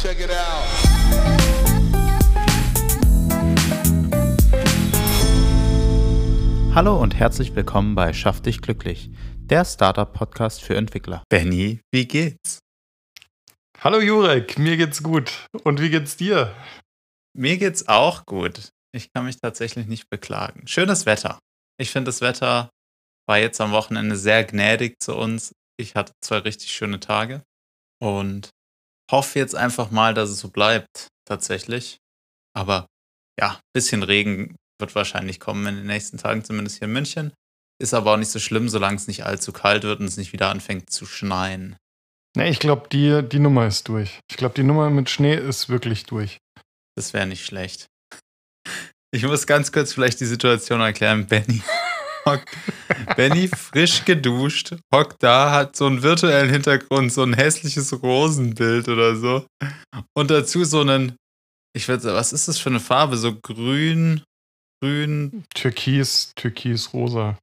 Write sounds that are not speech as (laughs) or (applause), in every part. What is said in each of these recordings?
Check it out. Hallo und herzlich willkommen bei Schaff dich glücklich, der Startup-Podcast für Entwickler. Benny, wie geht's? Hallo Jurek, mir geht's gut. Und wie geht's dir? Mir geht's auch gut. Ich kann mich tatsächlich nicht beklagen. Schönes Wetter. Ich finde, das Wetter war jetzt am Wochenende sehr gnädig zu uns. Ich hatte zwei richtig schöne Tage und hoffe jetzt einfach mal, dass es so bleibt, tatsächlich. Aber ja, ein bisschen Regen wird wahrscheinlich kommen in den nächsten Tagen, zumindest hier in München. Ist aber auch nicht so schlimm, solange es nicht allzu kalt wird und es nicht wieder anfängt zu schneien. Ne, ich glaube, die, die Nummer ist durch. Ich glaube, die Nummer mit Schnee ist wirklich durch. Das wäre nicht schlecht. Ich muss ganz kurz vielleicht die Situation erklären. Benny hockt, Benny frisch geduscht, hockt da, hat so einen virtuellen Hintergrund, so ein hässliches Rosenbild oder so. Und dazu so einen, ich würde sagen, was ist das für eine Farbe? So grün, grün. Türkis, türkis, rosa.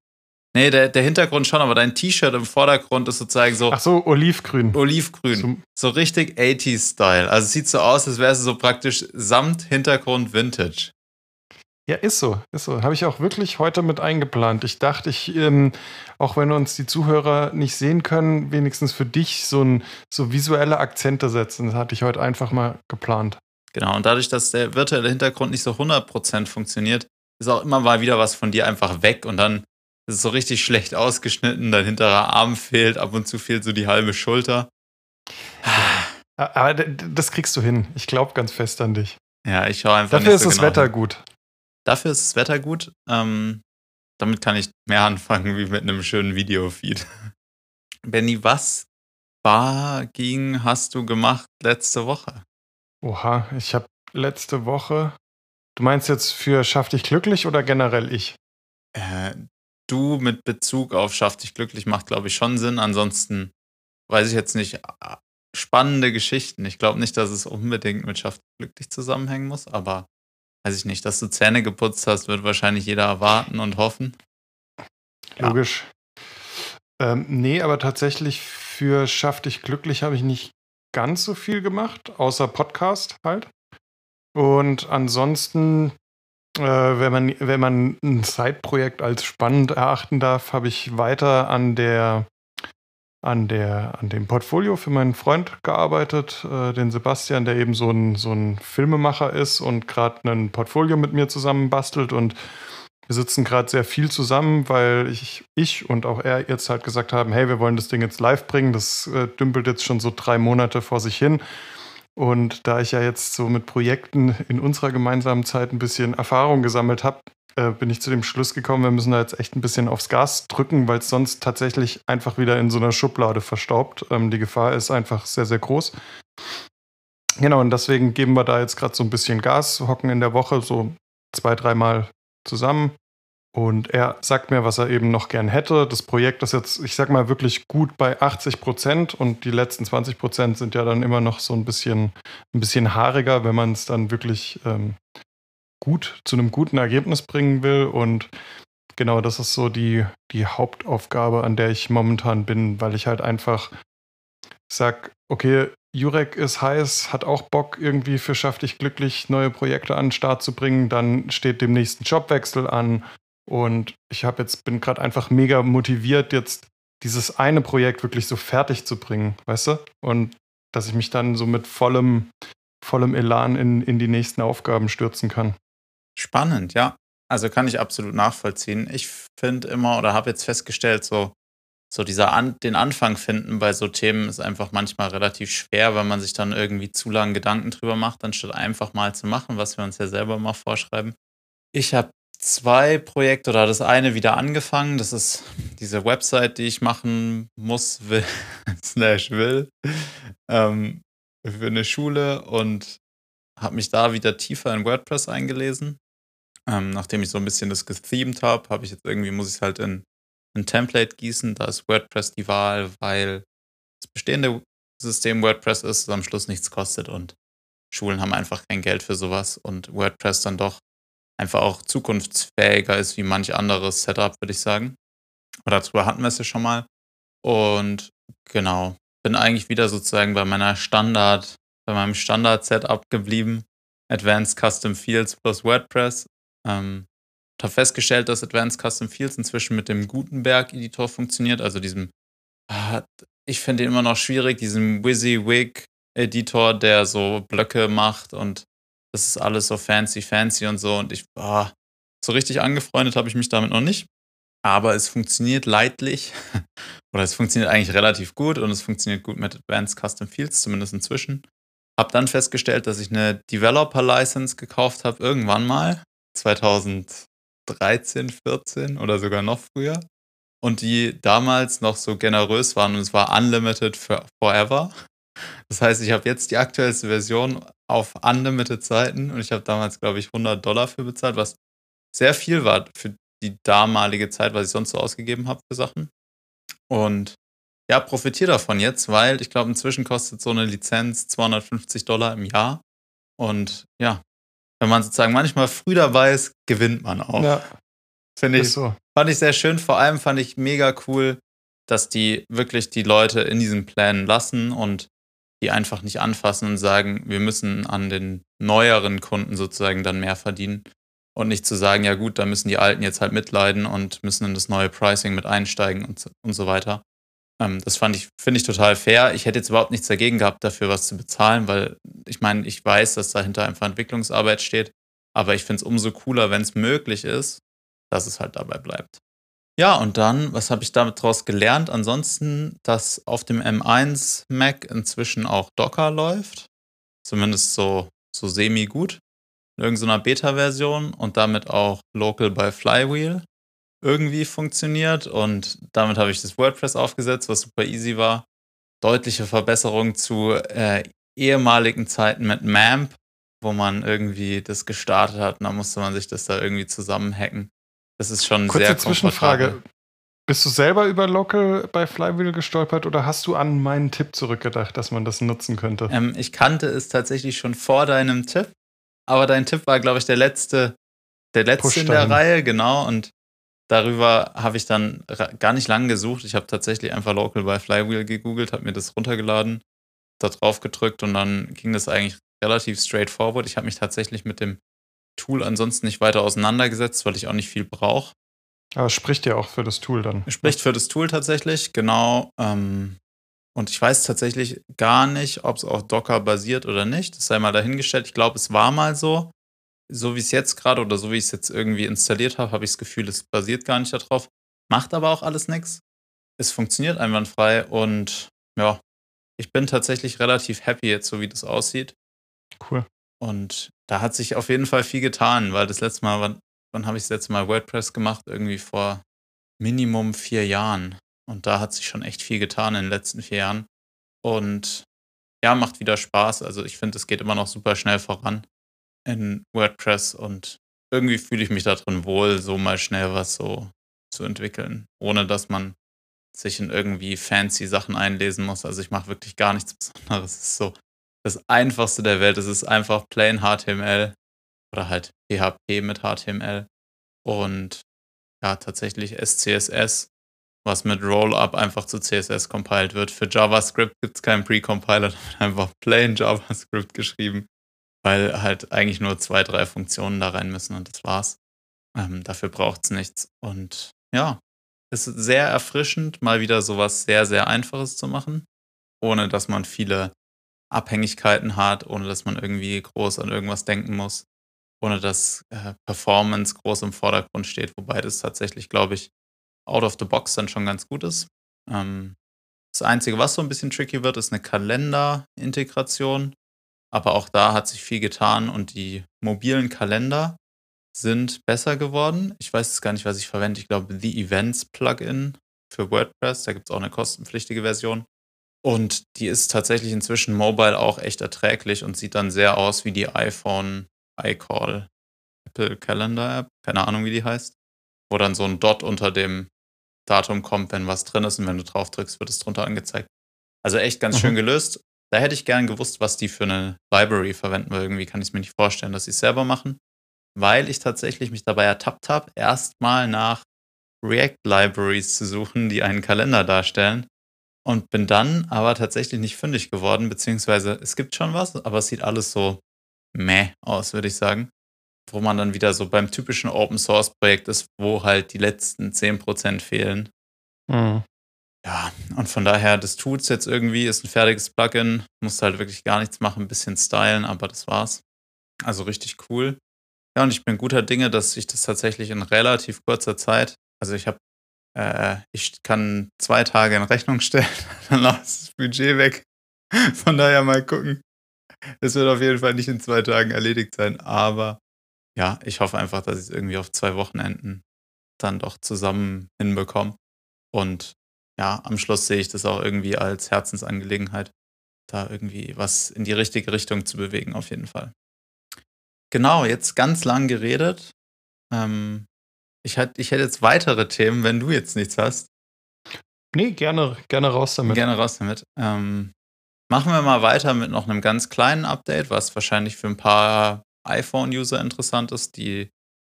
Nee, der, der Hintergrund schon, aber dein T-Shirt im Vordergrund ist sozusagen so. Ach so, olivgrün. Olivgrün. So, so richtig 80s-Style. Also es sieht so aus, als wäre es so praktisch samt Hintergrund Vintage. Ja, ist so, ist so. Habe ich auch wirklich heute mit eingeplant. Ich dachte, ich, ähm, auch wenn uns die Zuhörer nicht sehen können, wenigstens für dich so, ein, so visuelle Akzente setzen. Das hatte ich heute einfach mal geplant. Genau, und dadurch, dass der virtuelle Hintergrund nicht so 100% funktioniert, ist auch immer mal wieder was von dir einfach weg und dann ist so richtig schlecht ausgeschnitten, dein hinterer Arm fehlt, ab und zu fehlt so die halbe Schulter. Aber das kriegst du hin. Ich glaube ganz fest an dich. Ja, ich schaue einfach. Dafür ist so das genau Wetter hin. gut. Dafür ist das Wetter gut. Ähm, damit kann ich mehr (laughs) anfangen wie mit einem schönen Videofeed. Benny, was war, ging, hast du gemacht letzte Woche? Oha, ich habe letzte Woche. Du meinst jetzt für Schaff dich glücklich oder generell ich? Äh, du mit Bezug auf Schaff dich glücklich macht, glaube ich, schon Sinn. Ansonsten weiß ich jetzt nicht. Spannende Geschichten. Ich glaube nicht, dass es unbedingt mit Schaff dich glücklich zusammenhängen muss, aber weiß ich nicht, dass du Zähne geputzt hast, wird wahrscheinlich jeder erwarten und hoffen. Logisch. Ähm, nee, aber tatsächlich für Schaff dich glücklich habe ich nicht ganz so viel gemacht, außer Podcast halt. Und ansonsten, äh, wenn, man, wenn man ein Side-Projekt als spannend erachten darf, habe ich weiter an der an, der, an dem Portfolio für meinen Freund gearbeitet, äh, den Sebastian, der eben so ein, so ein Filmemacher ist und gerade ein Portfolio mit mir zusammen bastelt. Und wir sitzen gerade sehr viel zusammen, weil ich, ich und auch er jetzt halt gesagt haben, hey, wir wollen das Ding jetzt live bringen. Das äh, dümpelt jetzt schon so drei Monate vor sich hin. Und da ich ja jetzt so mit Projekten in unserer gemeinsamen Zeit ein bisschen Erfahrung gesammelt habe, äh, bin ich zu dem Schluss gekommen, wir müssen da jetzt echt ein bisschen aufs Gas drücken, weil es sonst tatsächlich einfach wieder in so einer Schublade verstaubt. Ähm, die Gefahr ist einfach sehr, sehr groß. Genau, und deswegen geben wir da jetzt gerade so ein bisschen Gas, hocken in der Woche so zwei, dreimal zusammen. Und er sagt mir, was er eben noch gern hätte. Das Projekt ist jetzt, ich sag mal, wirklich gut bei 80 Prozent und die letzten 20 Prozent sind ja dann immer noch so ein bisschen, ein bisschen haariger, wenn man es dann wirklich ähm, gut zu einem guten Ergebnis bringen will. Und genau das ist so die, die Hauptaufgabe, an der ich momentan bin, weil ich halt einfach sag, okay, Jurek ist heiß, hat auch Bock, irgendwie für Schaff dich glücklich neue Projekte an den Start zu bringen. Dann steht dem nächsten Jobwechsel an. Und ich habe jetzt, bin gerade einfach mega motiviert, jetzt dieses eine Projekt wirklich so fertig zu bringen, weißt du? Und dass ich mich dann so mit vollem, vollem Elan in, in die nächsten Aufgaben stürzen kann. Spannend, ja. Also kann ich absolut nachvollziehen. Ich finde immer oder habe jetzt festgestellt, so, so dieser An den Anfang finden bei so Themen ist einfach manchmal relativ schwer, weil man sich dann irgendwie zu lange Gedanken drüber macht, anstatt einfach mal zu machen, was wir uns ja selber mal vorschreiben. Ich habe zwei Projekte oder das eine wieder angefangen. Das ist diese Website, die ich machen muss, will, (laughs) slash will, ähm, für eine Schule und habe mich da wieder tiefer in WordPress eingelesen. Ähm, nachdem ich so ein bisschen das gethemed habe, habe ich jetzt irgendwie, muss ich es halt in ein Template gießen. Da ist WordPress die Wahl, weil das bestehende System WordPress ist, das am Schluss nichts kostet und Schulen haben einfach kein Geld für sowas und WordPress dann doch einfach auch zukunftsfähiger ist wie manch anderes Setup, würde ich sagen. Oder darüber hatten wir es ja schon mal. Und genau, bin eigentlich wieder sozusagen bei meiner Standard bei meinem Standard-Setup geblieben. Advanced Custom Fields plus WordPress. Ähm, habe festgestellt, dass Advanced Custom Fields inzwischen mit dem Gutenberg-Editor funktioniert, also diesem, ah, ich finde ihn immer noch schwierig, diesem WYSIWYG-Editor, der so Blöcke macht und das ist alles so fancy, fancy und so und ich, ah, so richtig angefreundet habe ich mich damit noch nicht. Aber es funktioniert leidlich (laughs) oder es funktioniert eigentlich relativ gut und es funktioniert gut mit Advanced Custom Fields, zumindest inzwischen. Hab dann festgestellt, dass ich eine Developer License gekauft habe, irgendwann mal, 2013, 14 oder sogar noch früher. Und die damals noch so generös waren und es war unlimited for forever. Das heißt, ich habe jetzt die aktuellste Version auf unlimited Zeiten und ich habe damals, glaube ich, 100 Dollar für bezahlt, was sehr viel war für die damalige Zeit, was ich sonst so ausgegeben habe für Sachen. Und ja, profitiere davon jetzt, weil ich glaube, inzwischen kostet so eine Lizenz 250 Dollar im Jahr. Und ja, wenn man sozusagen manchmal früh dabei ist, gewinnt man auch. Ja. Finde ich, so. fand ich sehr schön. Vor allem fand ich mega cool, dass die wirklich die Leute in diesen Plänen lassen und die einfach nicht anfassen und sagen, wir müssen an den neueren Kunden sozusagen dann mehr verdienen. Und nicht zu sagen, ja gut, da müssen die Alten jetzt halt mitleiden und müssen in das neue Pricing mit einsteigen und, und so weiter. Ähm, das fand ich, finde ich total fair. Ich hätte jetzt überhaupt nichts dagegen gehabt, dafür was zu bezahlen, weil ich meine, ich weiß, dass dahinter einfach Entwicklungsarbeit steht. Aber ich finde es umso cooler, wenn es möglich ist, dass es halt dabei bleibt. Ja, und dann, was habe ich damit draus gelernt? Ansonsten, dass auf dem M1 Mac inzwischen auch Docker läuft. Zumindest so, so semi-gut. In irgendeiner Beta-Version und damit auch Local by Flywheel irgendwie funktioniert. Und damit habe ich das WordPress aufgesetzt, was super easy war. Deutliche Verbesserung zu äh, ehemaligen Zeiten mit MAMP, wo man irgendwie das gestartet hat und dann musste man sich das da irgendwie zusammenhacken. Das ist schon Kurze sehr Zwischenfrage. Bist du selber über Local bei Flywheel gestolpert oder hast du an meinen Tipp zurückgedacht, dass man das nutzen könnte? Ähm, ich kannte es tatsächlich schon vor deinem Tipp, aber dein Tipp war, glaube ich, der letzte, der letzte in der Reihe, genau. Und darüber habe ich dann gar nicht lange gesucht. Ich habe tatsächlich einfach Local by Flywheel gegoogelt, habe mir das runtergeladen, da drauf gedrückt und dann ging das eigentlich relativ straightforward. Ich habe mich tatsächlich mit dem Tool ansonsten nicht weiter auseinandergesetzt, weil ich auch nicht viel brauche. Aber es spricht ja auch für das Tool dann. Spricht für das Tool tatsächlich, genau. Ähm, und ich weiß tatsächlich gar nicht, ob es auf Docker basiert oder nicht. Das sei mal dahingestellt. Ich glaube, es war mal so so wie es jetzt gerade oder so wie ich es jetzt irgendwie installiert habe, habe ich das Gefühl, es basiert gar nicht darauf. Macht aber auch alles nichts. Es funktioniert einwandfrei und ja, ich bin tatsächlich relativ happy jetzt, so wie das aussieht. Cool. Und da hat sich auf jeden Fall viel getan, weil das letzte Mal, wann, wann habe ich das letzte Mal WordPress gemacht? Irgendwie vor Minimum vier Jahren. Und da hat sich schon echt viel getan in den letzten vier Jahren. Und ja, macht wieder Spaß. Also ich finde, es geht immer noch super schnell voran in WordPress und irgendwie fühle ich mich da drin wohl, so mal schnell was so zu entwickeln, ohne dass man sich in irgendwie fancy Sachen einlesen muss. Also ich mache wirklich gar nichts (laughs) Besonderes. Es ist so das einfachste der Welt. Es ist einfach plain HTML oder halt PHP mit HTML und ja, tatsächlich SCSS, was mit Rollup einfach zu CSS compiled wird. Für JavaScript gibt es keinen Pre-Compiler, (laughs) da wird einfach plain JavaScript geschrieben weil halt eigentlich nur zwei, drei Funktionen da rein müssen und das war's. Ähm, dafür braucht es nichts. Und ja, ist sehr erfrischend, mal wieder sowas sehr, sehr Einfaches zu machen, ohne dass man viele Abhängigkeiten hat, ohne dass man irgendwie groß an irgendwas denken muss, ohne dass äh, Performance groß im Vordergrund steht, wobei das tatsächlich, glaube ich, out of the box dann schon ganz gut ist. Ähm, das Einzige, was so ein bisschen tricky wird, ist eine Kalender-Integration. Aber auch da hat sich viel getan und die mobilen Kalender sind besser geworden. Ich weiß jetzt gar nicht, was ich verwende. Ich glaube, The Events Plugin für WordPress. Da gibt es auch eine kostenpflichtige Version. Und die ist tatsächlich inzwischen mobile auch echt erträglich und sieht dann sehr aus wie die iPhone iCall Apple Calendar App. Keine Ahnung, wie die heißt. Wo dann so ein Dot unter dem Datum kommt, wenn was drin ist und wenn du drauf drückst, wird es drunter angezeigt. Also echt ganz mhm. schön gelöst. Da hätte ich gern gewusst, was die für eine Library verwenden, weil irgendwie kann ich es mir nicht vorstellen, dass sie es selber machen, weil ich tatsächlich mich dabei ertappt habe, erstmal nach React-Libraries zu suchen, die einen Kalender darstellen. Und bin dann aber tatsächlich nicht fündig geworden, beziehungsweise es gibt schon was, aber es sieht alles so meh aus, würde ich sagen. Wo man dann wieder so beim typischen Open Source Projekt ist, wo halt die letzten 10% fehlen. Mhm. Ja, und von daher, das tut's jetzt irgendwie, ist ein fertiges Plugin, musst halt wirklich gar nichts machen, ein bisschen stylen, aber das war's. Also richtig cool. Ja, und ich bin guter Dinge, dass ich das tatsächlich in relativ kurzer Zeit, also ich habe, äh, ich kann zwei Tage in Rechnung stellen, (laughs) dann ist das Budget weg. Von daher mal gucken. Es wird auf jeden Fall nicht in zwei Tagen erledigt sein, aber ja, ich hoffe einfach, dass ich es irgendwie auf zwei Wochenenden dann doch zusammen hinbekomme. Und ja, am Schluss sehe ich das auch irgendwie als Herzensangelegenheit, da irgendwie was in die richtige Richtung zu bewegen, auf jeden Fall. Genau, jetzt ganz lang geredet. Ähm, ich, hätt, ich hätte jetzt weitere Themen, wenn du jetzt nichts hast. Nee, gerne, gerne raus damit. Gerne raus damit. Ähm, machen wir mal weiter mit noch einem ganz kleinen Update, was wahrscheinlich für ein paar iPhone-User interessant ist, die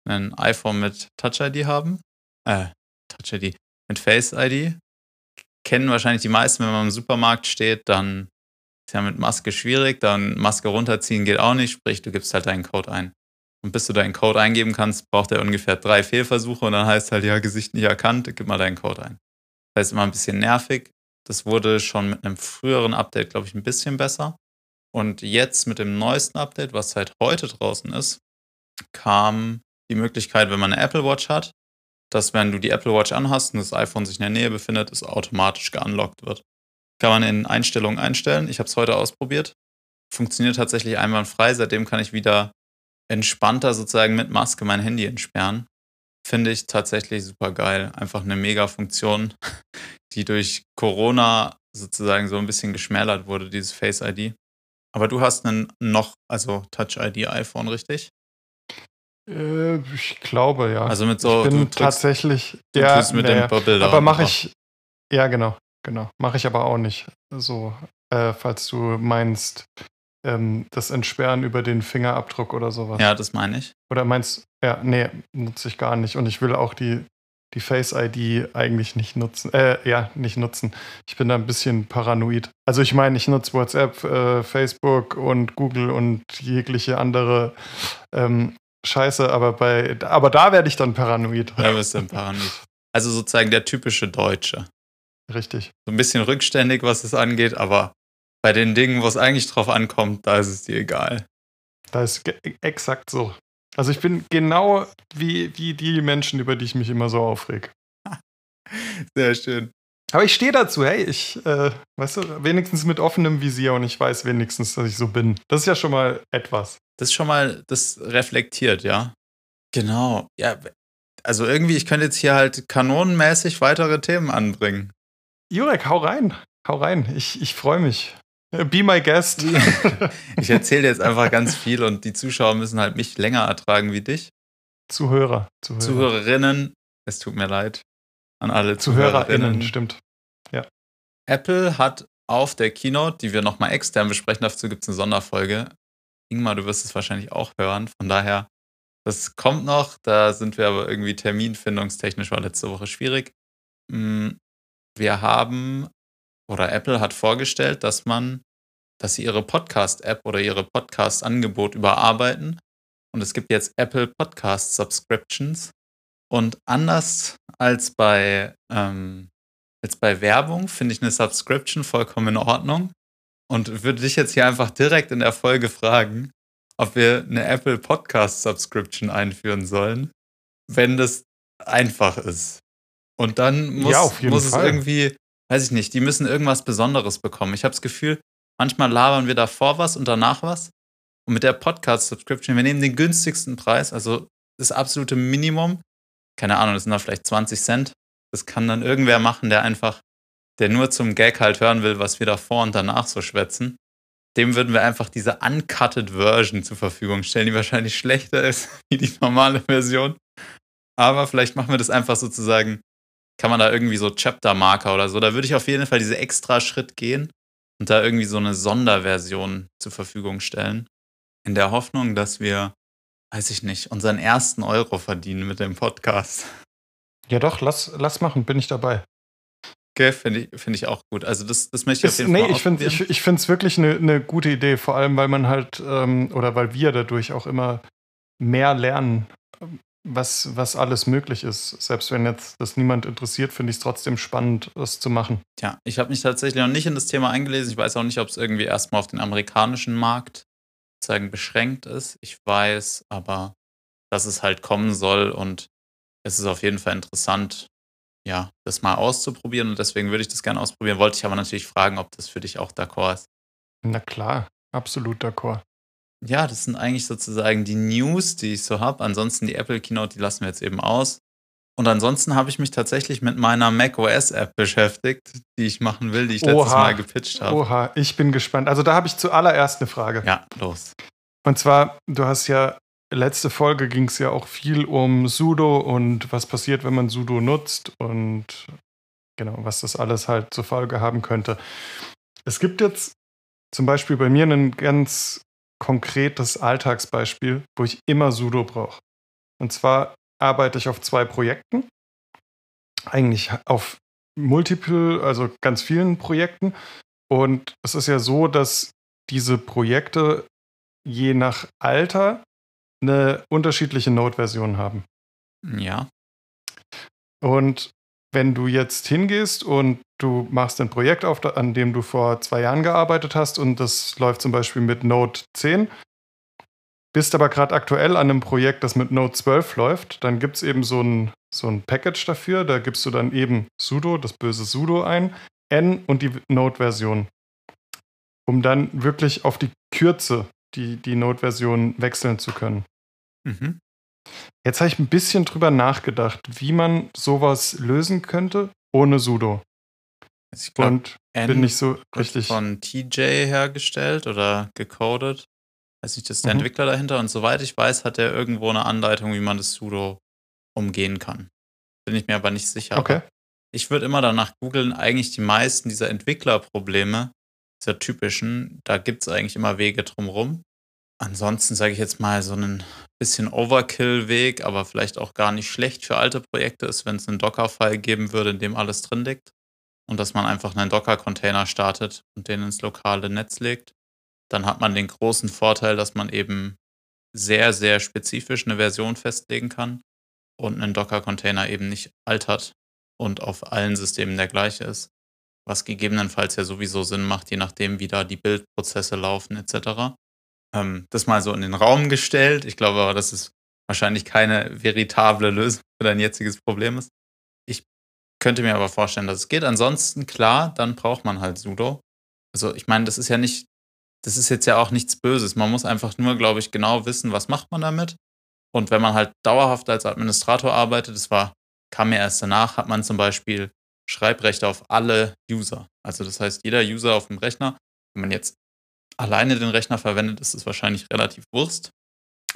ein iPhone mit Touch-ID haben. Äh, Touch-ID, mit Face-ID kennen wahrscheinlich die meisten, wenn man im Supermarkt steht, dann ist ja mit Maske schwierig, dann Maske runterziehen geht auch nicht, sprich, du gibst halt deinen Code ein. Und bis du deinen Code eingeben kannst, braucht er ungefähr drei Fehlversuche und dann heißt halt, ja, Gesicht nicht erkannt, gib mal deinen Code ein. Das heißt immer ein bisschen nervig. Das wurde schon mit einem früheren Update, glaube ich, ein bisschen besser. Und jetzt mit dem neuesten Update, was seit heute draußen ist, kam die Möglichkeit, wenn man eine Apple Watch hat, dass wenn du die Apple Watch anhast und das iPhone sich in der Nähe befindet, es automatisch geunlockt wird. Kann man in Einstellungen einstellen. Ich habe es heute ausprobiert. Funktioniert tatsächlich einwandfrei. Seitdem kann ich wieder entspannter sozusagen mit Maske mein Handy entsperren. Finde ich tatsächlich super geil. Einfach eine mega Funktion, (laughs) die durch Corona sozusagen so ein bisschen geschmälert wurde, dieses Face ID. Aber du hast einen noch, also Touch ID iPhone, richtig? Äh, ich glaube, ja. Also mit so. Ich bin drückst, tatsächlich. Du ja, mit nee, dem Bilder aber mache ich. Ja, genau, genau. Mache ich aber auch nicht. So, äh, falls du meinst, ähm, das Entsperren über den Fingerabdruck oder sowas. Ja, das meine ich. Oder meinst, ja, nee, nutze ich gar nicht. Und ich will auch die, die Face ID eigentlich nicht nutzen. Äh, ja, nicht nutzen. Ich bin da ein bisschen paranoid. Also ich meine, ich nutze WhatsApp, äh, Facebook und Google und jegliche andere ähm, scheiße, aber bei, aber da werde ich dann paranoid. Da bist du paranoid. Also sozusagen der typische Deutsche. Richtig. So ein bisschen rückständig, was es angeht, aber bei den Dingen, wo es eigentlich drauf ankommt, da ist es dir egal. Da ist exakt so. Also ich bin genau wie, wie die Menschen, über die ich mich immer so aufreg. (laughs) Sehr schön. Aber ich stehe dazu, hey, ich, äh, weißt du, wenigstens mit offenem Visier und ich weiß wenigstens, dass ich so bin. Das ist ja schon mal etwas. Das ist schon mal, das reflektiert, ja. Genau. Ja, also irgendwie, ich könnte jetzt hier halt kanonenmäßig weitere Themen anbringen. Jurek, hau rein. Hau rein. Ich, ich freue mich. Be my guest. (laughs) ich erzähle jetzt einfach ganz viel und die Zuschauer müssen halt mich länger ertragen wie dich. Zuhörer. Zuhörer. Zuhörerinnen. Es tut mir leid an alle ZuhörerInnen. ZuhörerInnen. Stimmt. Ja. Apple hat auf der Keynote, die wir nochmal extern besprechen, dazu gibt es eine Sonderfolge. Ingmar, du wirst es wahrscheinlich auch hören. Von daher, das kommt noch. Da sind wir aber irgendwie terminfindungstechnisch war letzte Woche schwierig. Mm, wir haben, oder Apple hat vorgestellt, dass man, dass sie ihre Podcast-App oder ihre Podcast-Angebot überarbeiten. Und es gibt jetzt Apple Podcast Subscriptions. Und anders als bei, ähm, als bei Werbung finde ich eine Subscription vollkommen in Ordnung. Und würde dich jetzt hier einfach direkt in der Folge fragen, ob wir eine Apple Podcast Subscription einführen sollen, wenn das einfach ist. Und dann muss, ja, muss es irgendwie, weiß ich nicht, die müssen irgendwas Besonderes bekommen. Ich habe das Gefühl, manchmal labern wir davor was und danach was. Und mit der Podcast Subscription, wir nehmen den günstigsten Preis, also das absolute Minimum, keine Ahnung, das sind da vielleicht 20 Cent. Das kann dann irgendwer machen, der einfach, der nur zum Gag halt hören will, was wir da vor und danach so schwätzen. Dem würden wir einfach diese uncutted Version zur Verfügung stellen, die wahrscheinlich schlechter ist (laughs) wie die normale Version. Aber vielleicht machen wir das einfach sozusagen, kann man da irgendwie so Chapter-Marker oder so. Da würde ich auf jeden Fall diese extra Schritt gehen und da irgendwie so eine Sonderversion zur Verfügung stellen. In der Hoffnung, dass wir weiß ich nicht, unseren ersten Euro verdienen mit dem Podcast. Ja, doch, lass, lass machen, bin ich dabei. Okay, finde ich, find ich auch gut. Also das, das möchte ich auf jeden nee, Fall ich finde ich, ich es wirklich eine ne gute Idee, vor allem weil man halt, ähm, oder weil wir dadurch auch immer mehr lernen, was, was alles möglich ist. Selbst wenn jetzt das niemand interessiert, finde ich es trotzdem spannend, das zu machen. Ja, ich habe mich tatsächlich noch nicht in das Thema eingelesen. Ich weiß auch nicht, ob es irgendwie erstmal auf den amerikanischen Markt sozusagen beschränkt ist. Ich weiß aber, dass es halt kommen soll und es ist auf jeden Fall interessant, ja, das mal auszuprobieren und deswegen würde ich das gerne ausprobieren. Wollte ich aber natürlich fragen, ob das für dich auch d'accord ist. Na klar, absolut d'accord. Ja, das sind eigentlich sozusagen die News, die ich so habe. Ansonsten die Apple Keynote, die lassen wir jetzt eben aus. Und ansonsten habe ich mich tatsächlich mit meiner macOS App beschäftigt, die ich machen will, die ich letztes Oha, Mal gepitcht habe. Oha, ich bin gespannt. Also da habe ich zuallererst eine Frage. Ja, los. Und zwar, du hast ja letzte Folge ging es ja auch viel um Sudo und was passiert, wenn man Sudo nutzt und genau, was das alles halt zur Folge haben könnte. Es gibt jetzt zum Beispiel bei mir ein ganz konkretes Alltagsbeispiel, wo ich immer Sudo brauche. Und zwar arbeite ich auf zwei Projekten, eigentlich auf multiple, also ganz vielen Projekten. Und es ist ja so, dass diese Projekte je nach Alter eine unterschiedliche Node-Version haben. Ja. Und wenn du jetzt hingehst und du machst ein Projekt auf, an dem du vor zwei Jahren gearbeitet hast und das läuft zum Beispiel mit Node 10, bist aber gerade aktuell an einem Projekt, das mit Node 12 läuft, dann gibt es eben so ein, so ein Package dafür. Da gibst du dann eben sudo, das böse sudo ein, n und die Node-Version, um dann wirklich auf die Kürze die, die Node-Version wechseln zu können. Mhm. Jetzt habe ich ein bisschen drüber nachgedacht, wie man sowas lösen könnte ohne sudo. Also ich glaub, Und N bin nicht so richtig. Von TJ hergestellt oder gecodet. Weiß nicht, das ist der mhm. Entwickler dahinter. Und soweit ich weiß, hat er irgendwo eine Anleitung, wie man das sudo umgehen kann. Bin ich mir aber nicht sicher. Okay. ich würde immer danach googeln, eigentlich die meisten dieser Entwicklerprobleme dieser typischen, da gibt es eigentlich immer Wege drumherum. Ansonsten sage ich jetzt mal so einen bisschen Overkill-Weg, aber vielleicht auch gar nicht schlecht für alte Projekte ist, wenn es einen Docker-File geben würde, in dem alles drin liegt und dass man einfach einen Docker-Container startet und den ins lokale Netz legt. Dann hat man den großen Vorteil, dass man eben sehr, sehr spezifisch eine Version festlegen kann und einen Docker-Container eben nicht altert und auf allen Systemen der gleiche ist was gegebenenfalls ja sowieso Sinn macht, je nachdem, wie da die Bildprozesse laufen etc. Ähm, das mal so in den Raum gestellt. Ich glaube aber, dass es wahrscheinlich keine veritable Lösung für dein jetziges Problem ist. Könnte mir aber vorstellen, dass es geht. Ansonsten, klar, dann braucht man halt Sudo. Also ich meine, das ist ja nicht, das ist jetzt ja auch nichts Böses. Man muss einfach nur, glaube ich, genau wissen, was macht man damit. Und wenn man halt dauerhaft als Administrator arbeitet, das war, kam mir erst danach, hat man zum Beispiel Schreibrechte auf alle User. Also das heißt, jeder User auf dem Rechner, wenn man jetzt alleine den Rechner verwendet, ist es wahrscheinlich relativ Wurst.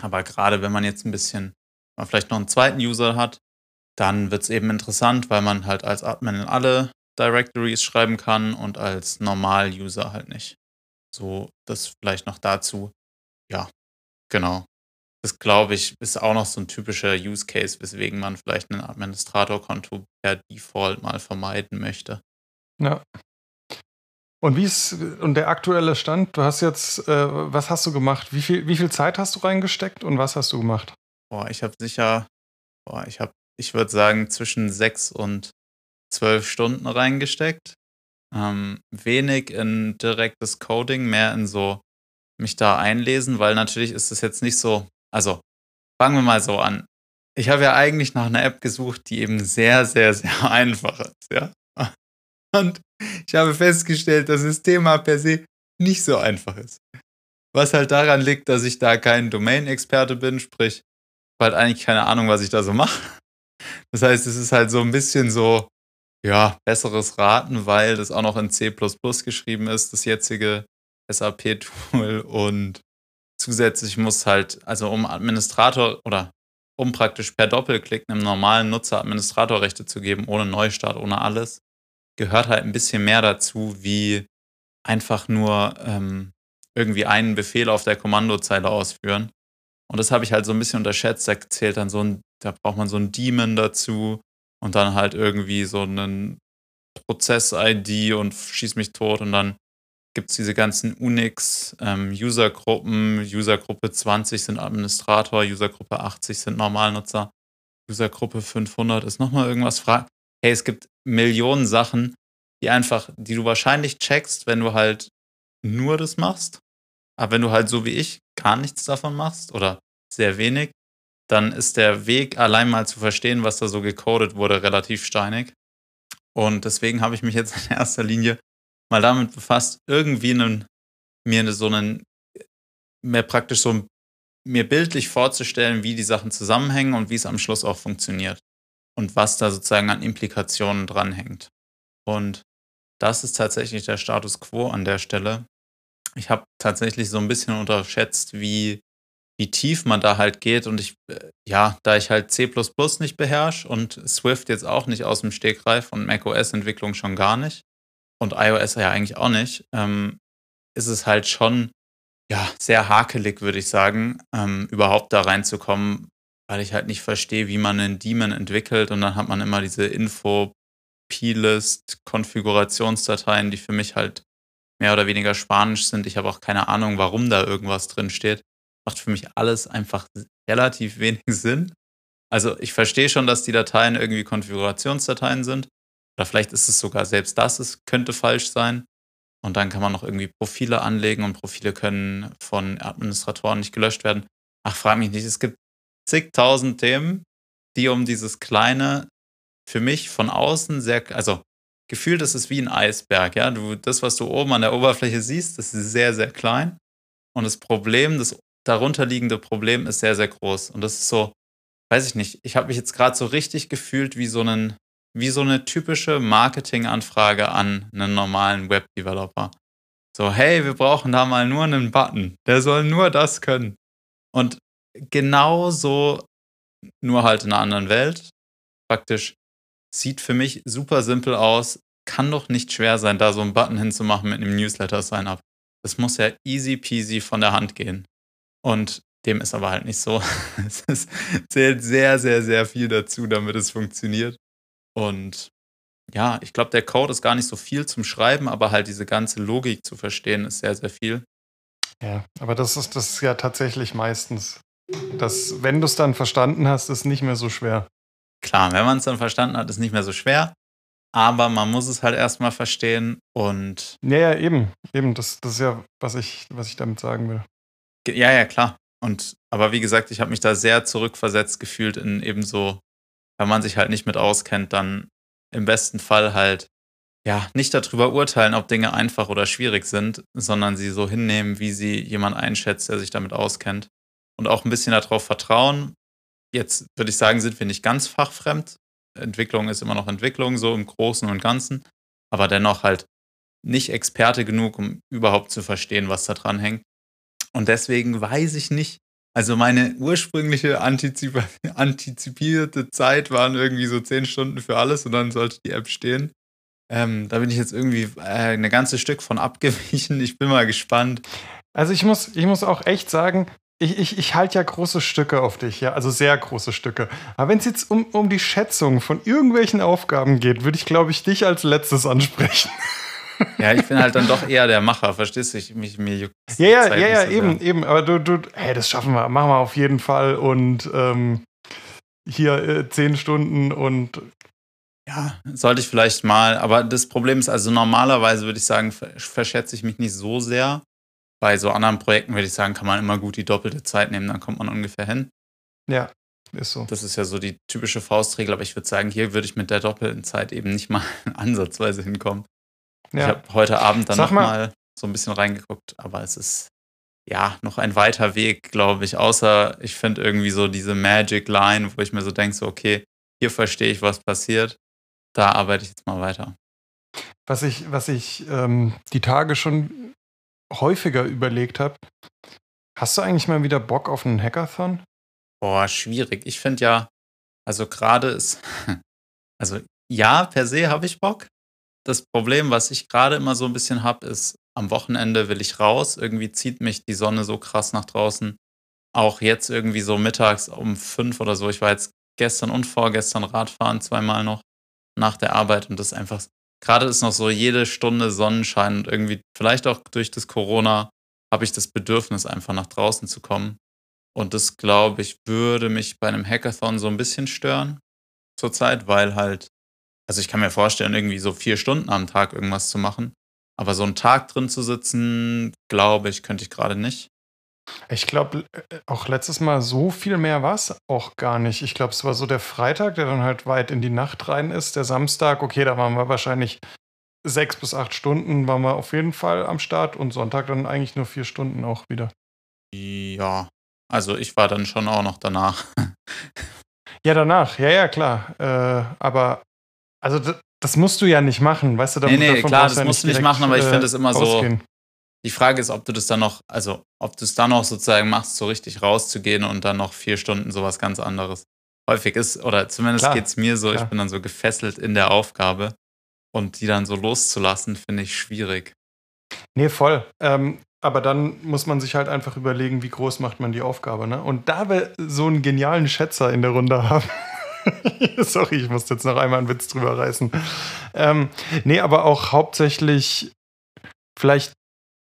Aber gerade wenn man jetzt ein bisschen, man vielleicht noch einen zweiten User hat, dann wird es eben interessant, weil man halt als Admin in alle Directories schreiben kann und als Normal-User halt nicht. So, das vielleicht noch dazu. Ja, genau. Das glaube ich, ist auch noch so ein typischer Use Case, weswegen man vielleicht ein Administratorkonto per Default mal vermeiden möchte. Ja. Und wie ist und der aktuelle Stand? Du hast jetzt, äh, was hast du gemacht? Wie viel, wie viel Zeit hast du reingesteckt und was hast du gemacht? Boah, ich habe sicher, boah, ich habe, ich würde sagen, zwischen sechs und zwölf Stunden reingesteckt. Ähm, wenig in direktes Coding, mehr in so mich da einlesen, weil natürlich ist es jetzt nicht so, also, fangen wir mal so an. Ich habe ja eigentlich nach einer App gesucht, die eben sehr, sehr, sehr (laughs) einfach ist, ja. Und ich habe festgestellt, dass das Thema per se nicht so einfach ist. Was halt daran liegt, dass ich da kein Domain-Experte bin, sprich, halt eigentlich keine Ahnung, was ich da so mache. Das heißt, es ist halt so ein bisschen so, ja, besseres Raten, weil das auch noch in C geschrieben ist, das jetzige SAP-Tool. Und zusätzlich muss halt, also um Administrator oder um praktisch per Doppelklick einem normalen Nutzer Administratorrechte zu geben, ohne Neustart, ohne alles, gehört halt ein bisschen mehr dazu, wie einfach nur ähm, irgendwie einen Befehl auf der Kommandozeile ausführen. Und das habe ich halt so ein bisschen unterschätzt. Da zählt dann so ein, da braucht man so ein Daemon dazu und dann halt irgendwie so einen Prozess-ID und schieß mich tot und dann gibt es diese ganzen Unix, ähm, Usergruppe 20 sind Administrator, Usergruppe 80 sind Normalnutzer, Usergruppe 500 ist nochmal irgendwas. Fra hey, es gibt Millionen Sachen, die einfach, die du wahrscheinlich checkst, wenn du halt nur das machst. Aber wenn du halt so wie ich gar nichts davon machst oder sehr wenig, dann ist der Weg allein mal zu verstehen, was da so gecodet wurde, relativ steinig. Und deswegen habe ich mich jetzt in erster Linie mal damit befasst, irgendwie einen, mir so einen, mehr praktisch so mir bildlich vorzustellen, wie die Sachen zusammenhängen und wie es am Schluss auch funktioniert. Und was da sozusagen an Implikationen dranhängt. Und das ist tatsächlich der Status quo an der Stelle. Ich habe tatsächlich so ein bisschen unterschätzt, wie, wie tief man da halt geht. Und ich, äh, ja, da ich halt C nicht beherrsche und Swift jetzt auch nicht aus dem Stegreif und macOS-Entwicklung schon gar nicht und iOS ja eigentlich auch nicht, ähm, ist es halt schon ja, sehr hakelig, würde ich sagen, ähm, überhaupt da reinzukommen, weil ich halt nicht verstehe, wie man einen Daemon entwickelt und dann hat man immer diese Info Plist Konfigurationsdateien, die für mich halt mehr oder weniger spanisch sind. Ich habe auch keine Ahnung, warum da irgendwas drin steht. Macht für mich alles einfach relativ wenig (laughs) Sinn. Also ich verstehe schon, dass die Dateien irgendwie Konfigurationsdateien sind. Oder vielleicht ist es sogar selbst das, es könnte falsch sein. Und dann kann man noch irgendwie Profile anlegen und Profile können von Administratoren nicht gelöscht werden. Ach, frag mich nicht. Es gibt zigtausend Themen, die um dieses kleine für mich von außen sehr, also gefühlt ist es wie ein Eisberg, ja. Du, das, was du oben an der Oberfläche siehst, ist sehr, sehr klein. Und das Problem, das darunterliegende Problem ist sehr, sehr groß. Und das ist so, weiß ich nicht, ich habe mich jetzt gerade so richtig gefühlt wie so einen, wie so eine typische Marketinganfrage an einen normalen Web-Developer. So, hey, wir brauchen da mal nur einen Button. Der soll nur das können. Und genau so, nur halt in einer anderen Welt. Praktisch Sieht für mich super simpel aus. Kann doch nicht schwer sein, da so einen Button hinzumachen mit einem Newsletter-Sign-up. Das muss ja easy peasy von der Hand gehen. Und dem ist aber halt nicht so. (laughs) es zählt sehr, sehr, sehr viel dazu, damit es funktioniert. Und ja, ich glaube, der Code ist gar nicht so viel zum Schreiben, aber halt diese ganze Logik zu verstehen, ist sehr, sehr viel. Ja, aber das ist das ja tatsächlich meistens. dass, wenn du es dann verstanden hast, ist nicht mehr so schwer. Klar, wenn man es dann verstanden hat, ist nicht mehr so schwer. Aber man muss es halt erstmal verstehen und. Ja, ja, eben. Eben, das, das ist ja, was ich, was ich damit sagen will. Ja, ja, klar. Und, aber wie gesagt, ich habe mich da sehr zurückversetzt gefühlt in eben so, wenn man sich halt nicht mit auskennt, dann im besten Fall halt, ja, nicht darüber urteilen, ob Dinge einfach oder schwierig sind, sondern sie so hinnehmen, wie sie jemand einschätzt, der sich damit auskennt. Und auch ein bisschen darauf vertrauen, Jetzt würde ich sagen, sind wir nicht ganz fachfremd. Entwicklung ist immer noch Entwicklung, so im Großen und Ganzen, aber dennoch halt nicht Experte genug, um überhaupt zu verstehen, was da dran hängt. Und deswegen weiß ich nicht, also meine ursprüngliche antizip (laughs) antizipierte Zeit waren irgendwie so zehn Stunden für alles und dann sollte die App stehen. Ähm, da bin ich jetzt irgendwie äh, ein ganzes Stück von (laughs) abgewichen. Ich bin mal gespannt. Also ich muss, ich muss auch echt sagen, ich, ich, ich halte ja große Stücke auf dich, ja, also sehr große Stücke. Aber wenn es jetzt um, um die Schätzung von irgendwelchen Aufgaben geht, würde ich, glaube ich, dich als letztes ansprechen. (laughs) Ja, ich bin halt dann doch eher der Macher, verstehst du? Ich, mich, mir juckt ja, ja, ja, ja, so eben, eben. Aber du, du, hey, das schaffen wir, machen wir auf jeden Fall. Und ähm, hier äh, zehn Stunden und ja, sollte ich vielleicht mal. Aber das Problem ist also normalerweise würde ich sagen, verschätze ich mich nicht so sehr. Bei so anderen Projekten würde ich sagen, kann man immer gut die doppelte Zeit nehmen, dann kommt man ungefähr hin. Ja, ist so. Das ist ja so die typische Faustregel, aber ich würde sagen, hier würde ich mit der doppelten Zeit eben nicht mal (laughs) ansatzweise hinkommen. Ja. Ich habe heute Abend dann nochmal so ein bisschen reingeguckt, aber es ist ja noch ein weiter Weg, glaube ich. Außer ich finde irgendwie so diese Magic Line, wo ich mir so denke, so, okay, hier verstehe ich, was passiert. Da arbeite ich jetzt mal weiter. Was ich, was ich ähm, die Tage schon häufiger überlegt habe, hast du eigentlich mal wieder Bock auf einen Hackathon? Boah, schwierig. Ich finde ja, also gerade ist, (laughs) also ja, per se habe ich Bock. Das Problem, was ich gerade immer so ein bisschen habe, ist, am Wochenende will ich raus. Irgendwie zieht mich die Sonne so krass nach draußen. Auch jetzt irgendwie so mittags um fünf oder so. Ich war jetzt gestern und vorgestern Radfahren zweimal noch nach der Arbeit und das ist einfach gerade ist noch so jede Stunde Sonnenschein und irgendwie, vielleicht auch durch das Corona, habe ich das Bedürfnis, einfach nach draußen zu kommen. Und das, glaube ich, würde mich bei einem Hackathon so ein bisschen stören zurzeit, weil halt, also ich kann mir vorstellen, irgendwie so vier Stunden am Tag irgendwas zu machen. Aber so einen Tag drin zu sitzen, glaube ich, könnte ich gerade nicht. Ich glaube, äh, auch letztes Mal so viel mehr war es auch gar nicht. Ich glaube, es war so der Freitag, der dann halt weit in die Nacht rein ist. Der Samstag, okay, da waren wir wahrscheinlich sechs bis acht Stunden, waren wir auf jeden Fall am Start und Sonntag dann eigentlich nur vier Stunden auch wieder. Ja, also ich war dann schon auch noch danach. (laughs) ja, danach, ja, ja, klar. Äh, aber also das musst du ja nicht machen, weißt du? Da, nee, nee, klar, das ja musst du nicht machen, aber ich finde es immer ausgehen. so. Die Frage ist, ob du das dann noch, also ob du es dann noch sozusagen machst, so richtig rauszugehen und dann noch vier Stunden sowas ganz anderes. Häufig ist, oder zumindest geht es mir so, klar. ich bin dann so gefesselt in der Aufgabe und die dann so loszulassen, finde ich schwierig. Nee, voll. Ähm, aber dann muss man sich halt einfach überlegen, wie groß macht man die Aufgabe. Ne? Und da wir so einen genialen Schätzer in der Runde haben, (laughs) sorry, ich muss jetzt noch einmal einen Witz drüber reißen. Ähm, nee, aber auch hauptsächlich vielleicht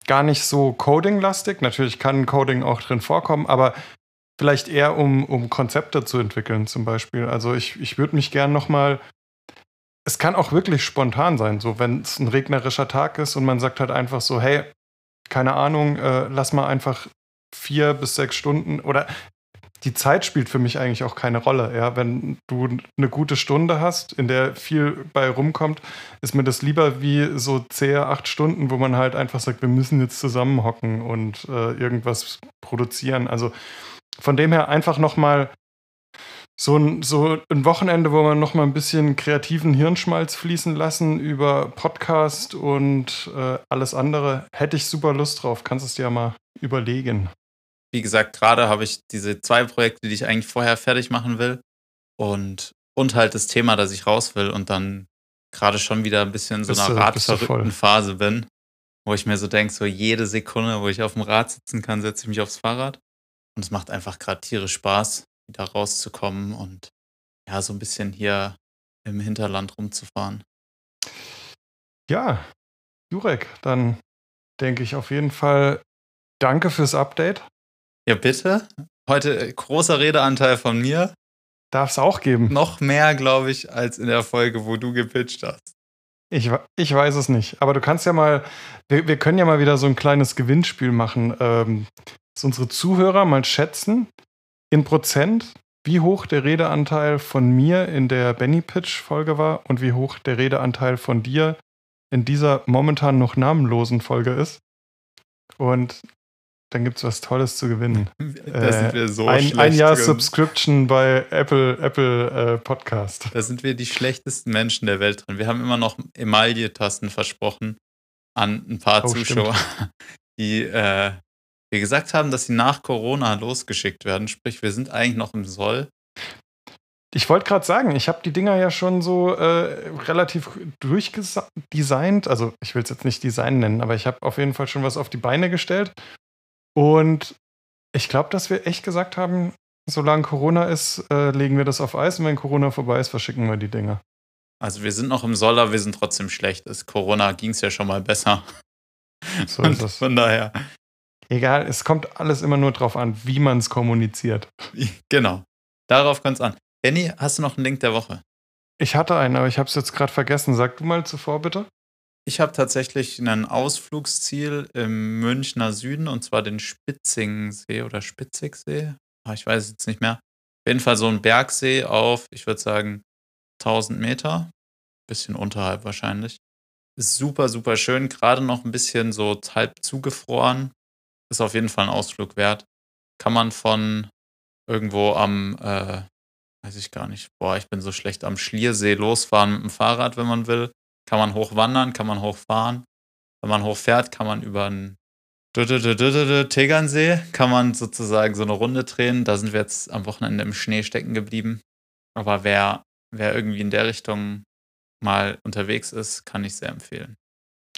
gar nicht so Coding-lastig. Natürlich kann Coding auch drin vorkommen, aber vielleicht eher um, um Konzepte zu entwickeln zum Beispiel. Also ich, ich würde mich gern nochmal es kann auch wirklich spontan sein, so wenn es ein regnerischer Tag ist und man sagt halt einfach so, hey, keine Ahnung, äh, lass mal einfach vier bis sechs Stunden oder die Zeit spielt für mich eigentlich auch keine Rolle. Ja, wenn du eine gute Stunde hast, in der viel bei rumkommt, ist mir das lieber wie so zähe acht Stunden, wo man halt einfach sagt, wir müssen jetzt zusammenhocken und äh, irgendwas produzieren. Also von dem her einfach nochmal so ein, so ein Wochenende, wo man noch mal ein bisschen kreativen Hirnschmalz fließen lassen über Podcast und äh, alles andere, hätte ich super Lust drauf. Kannst es dir mal überlegen. Wie gesagt, gerade habe ich diese zwei Projekte, die ich eigentlich vorher fertig machen will und, und halt das Thema, dass ich raus will und dann gerade schon wieder ein bisschen in so einer radverrückten Phase bin, wo ich mir so denke, so jede Sekunde, wo ich auf dem Rad sitzen kann, setze ich mich aufs Fahrrad. Und es macht einfach gerade tierisch Spaß wieder rauszukommen und ja, so ein bisschen hier im Hinterland rumzufahren. Ja, Jurek, dann denke ich auf jeden Fall danke fürs Update. Ja, bitte. Heute großer Redeanteil von mir. Darf es auch geben. Noch mehr, glaube ich, als in der Folge, wo du gepitcht hast. Ich, ich weiß es nicht. Aber du kannst ja mal, wir, wir können ja mal wieder so ein kleines Gewinnspiel machen. Ähm, dass unsere Zuhörer mal schätzen, in Prozent, wie hoch der Redeanteil von mir in der Benny Pitch Folge war und wie hoch der Redeanteil von dir in dieser momentan noch namenlosen Folge ist. Und dann gibt es was Tolles zu gewinnen. (laughs) Da sind wir so ein, ein Jahr drin. Subscription bei Apple, Apple äh, Podcast. Da sind wir die schlechtesten Menschen der Welt drin. Wir haben immer noch Emaille-Tasten versprochen an ein paar oh, Zuschauer, stimmt. (laughs) die äh, wir gesagt haben, dass sie nach Corona losgeschickt werden. Sprich, wir sind eigentlich noch im Soll. Ich wollte gerade sagen, ich habe die Dinger ja schon so äh, relativ durchdesignt. Also ich will es jetzt nicht Design nennen, aber ich habe auf jeden Fall schon was auf die Beine gestellt. Und ich glaube, dass wir echt gesagt haben, solange Corona ist, äh, legen wir das auf Eis und wenn Corona vorbei ist, verschicken wir die Dinger. Also wir sind noch im Soll, aber wir sind trotzdem schlecht. Ist Corona ging es ja schon mal besser. So ist es. Von daher, Egal, es kommt alles immer nur drauf an, wie man es kommuniziert. Genau. Darauf kommt es an. Benny, hast du noch einen Link der Woche? Ich hatte einen, aber ich habe es jetzt gerade vergessen. Sag du mal zuvor bitte. Ich habe tatsächlich ein Ausflugsziel im Münchner Süden und zwar den Spitzingsee oder Spitzigsee. Ah, ich weiß jetzt nicht mehr. Auf jeden Fall so ein Bergsee auf, ich würde sagen, 1000 Meter. Bisschen unterhalb wahrscheinlich. Ist super, super schön. Gerade noch ein bisschen so halb zugefroren ist auf jeden Fall ein Ausflug wert. Kann man von irgendwo am, äh, weiß ich gar nicht, boah, ich bin so schlecht, am Schliersee losfahren mit dem Fahrrad, wenn man will. Kann man hochwandern, kann man hochfahren. Wenn man hochfährt, kann man über einen Tegernsee, kann man sozusagen so eine Runde drehen. Da sind wir jetzt am Wochenende im Schnee stecken geblieben. Aber wer, wer irgendwie in der Richtung mal unterwegs ist, kann ich sehr empfehlen.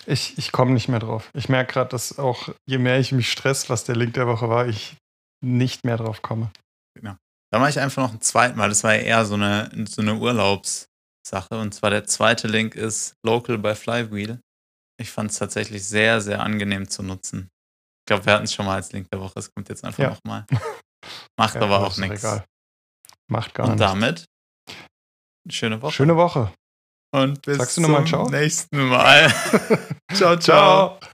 Ich, ich komme nicht mehr drauf. Ich merke gerade, dass auch je mehr ich mich stress, was der Link der Woche war, ich nicht mehr drauf komme. Genau. Da mache ich einfach noch ein zweites Mal. Das war ja eher so eine, so eine Urlaubs, Sache. Und zwar der zweite Link ist Local by Flywheel. Ich fand es tatsächlich sehr, sehr angenehm zu nutzen. Ich glaube, wir hatten es schon mal als Link der Woche. Es kommt jetzt einfach Ja. nochmal. (laughs) Macht Ja, aber auch nichts. egal. Macht gar Und nichts. damit schöne Woche. Schöne Woche. Und bis Sagst du zum Ciao? nächsten Mal. (laughs) ciao, ciao. Ciao.